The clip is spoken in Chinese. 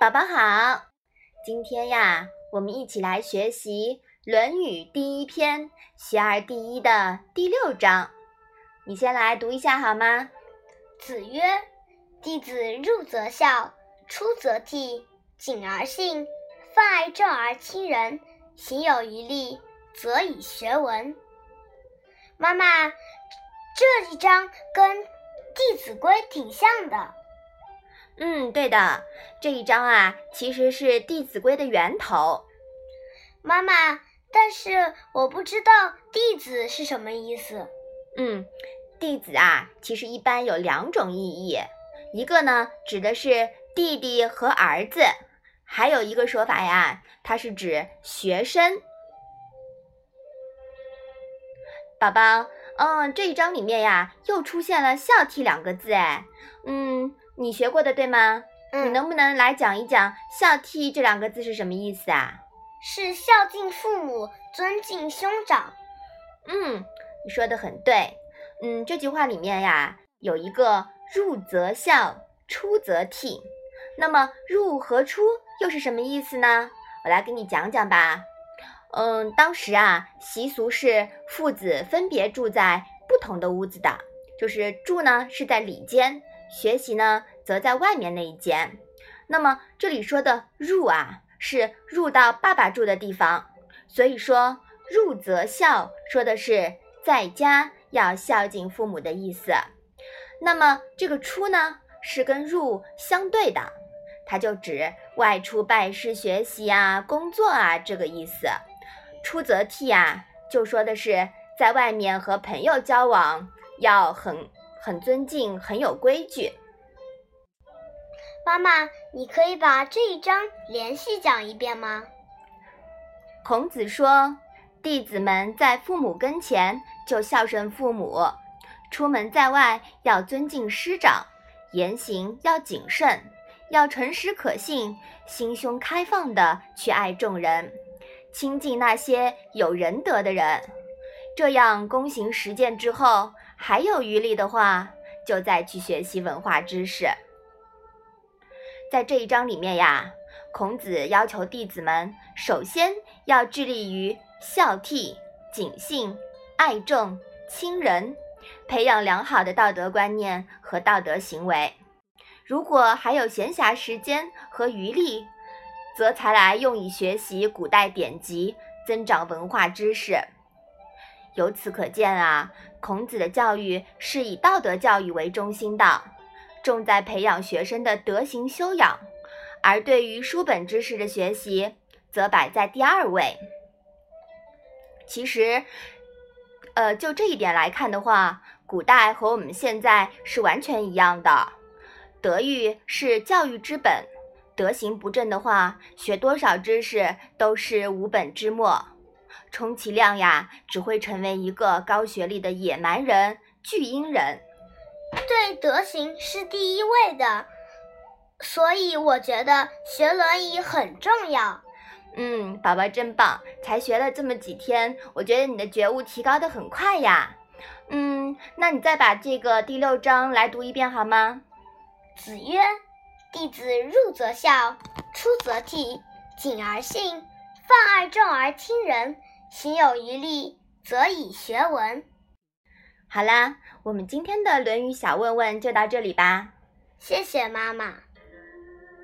宝宝好，今天呀，我们一起来学习《论语》第一篇“学而第一”的第六章。你先来读一下好吗？子曰：“弟子入则孝，出则悌，谨而信，泛爱众而亲仁，行有余力，则以学文。”妈妈，这一章跟《弟子规》挺像的。嗯，对的，这一章啊，其实是《弟子规》的源头。妈妈，但是我不知道“弟子”是什么意思。嗯，弟子啊，其实一般有两种意义，一个呢指的是弟弟和儿子，还有一个说法呀，它是指学生。宝宝，嗯，这一章里面呀，又出现了“孝悌”两个字，哎，嗯。你学过的对吗？嗯，你能不能来讲一讲“孝悌”这两个字是什么意思啊？是孝敬父母，尊敬兄长。嗯，你说的很对。嗯，这句话里面呀，有一个“入则孝，出则悌”。那么“入”和“出”又是什么意思呢？我来给你讲讲吧。嗯，当时啊，习俗是父子分别住在不同的屋子的，就是住呢是在里间。学习呢，则在外面那一间。那么这里说的入啊，是入到爸爸住的地方。所以说入则孝，说的是在家要孝敬父母的意思。那么这个出呢，是跟入相对的，它就指外出拜师学习啊、工作啊这个意思。出则悌啊，就说的是在外面和朋友交往要很。很尊敬，很有规矩。妈妈，你可以把这一章连续讲一遍吗？孔子说：“弟子们在父母跟前就孝顺父母，出门在外要尊敬师长，言行要谨慎，要诚实可信，心胸开放的去爱众人，亲近那些有仁德的人。这样躬行实践之后。”还有余力的话，就再去学习文化知识。在这一章里面呀，孔子要求弟子们首先要致力于孝悌、谨信、爱众、亲仁，培养良好的道德观念和道德行为。如果还有闲暇时间和余力，则才来用以学习古代典籍，增长文化知识。由此可见啊，孔子的教育是以道德教育为中心的，重在培养学生的德行修养，而对于书本知识的学习则摆在第二位。其实，呃，就这一点来看的话，古代和我们现在是完全一样的。德育是教育之本，德行不正的话，学多少知识都是无本之末。充其量呀，只会成为一个高学历的野蛮人、巨婴人。对德行是第一位的，所以我觉得学《轮椅》很重要。嗯，宝宝真棒，才学了这么几天，我觉得你的觉悟提高的很快呀。嗯，那你再把这个第六章来读一遍好吗？子曰：“弟子入则孝，出则悌，谨而信，泛爱众而亲仁。”行有余力，则以学文。好啦，我们今天的《论语》小问问就到这里吧。谢谢妈妈。